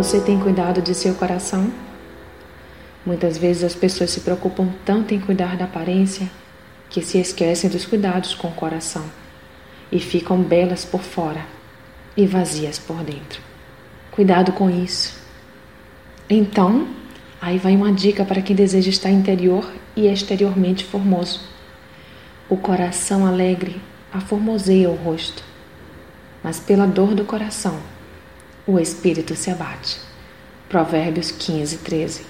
Você tem cuidado de seu coração? Muitas vezes as pessoas se preocupam tanto em cuidar da aparência que se esquecem dos cuidados com o coração e ficam belas por fora e vazias por dentro. Cuidado com isso. Então, aí vai uma dica para quem deseja estar interior e exteriormente formoso. O coração alegre aformoseia o rosto, mas pela dor do coração o espírito se abate. Provérbios 15, 13.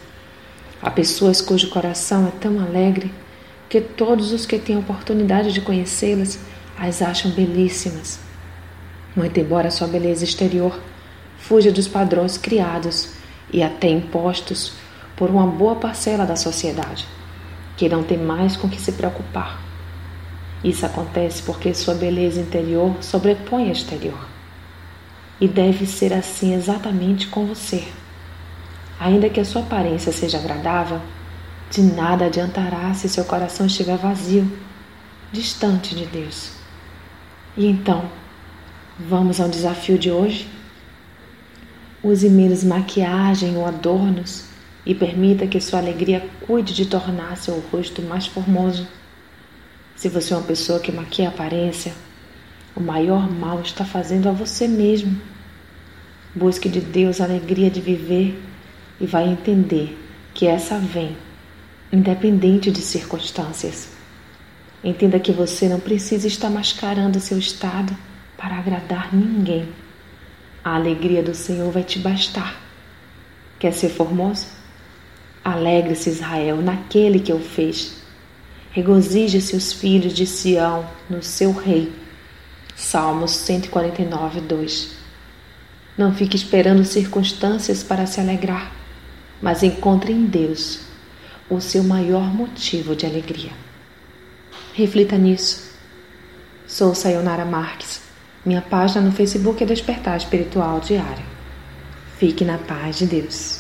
Há pessoas cujo coração é tão alegre que todos os que têm oportunidade de conhecê-las as acham belíssimas. Muito embora sua beleza exterior fuja dos padrões criados e até impostos por uma boa parcela da sociedade, que não tem mais com que se preocupar. Isso acontece porque sua beleza interior sobrepõe a exterior. E deve ser assim exatamente com você. Ainda que a sua aparência seja agradável, de nada adiantará se seu coração estiver vazio, distante de Deus. E então, vamos ao desafio de hoje? Use menos maquiagem ou adornos e permita que sua alegria cuide de tornar seu rosto mais formoso. Se você é uma pessoa que maquia a aparência, o maior mal está fazendo a você mesmo. Busque de Deus a alegria de viver e vai entender que essa vem, independente de circunstâncias. Entenda que você não precisa estar mascarando seu estado para agradar ninguém. A alegria do Senhor vai te bastar. Quer ser formoso? Alegre-se, Israel, naquele que o fez. Regozije-se os filhos de Sião no seu rei. Salmos 149, 2. Não fique esperando circunstâncias para se alegrar mas encontre em Deus o seu maior motivo de alegria. Reflita nisso. Sou Sayonara Marques. Minha página no Facebook é Despertar Espiritual Diário. Fique na paz de Deus.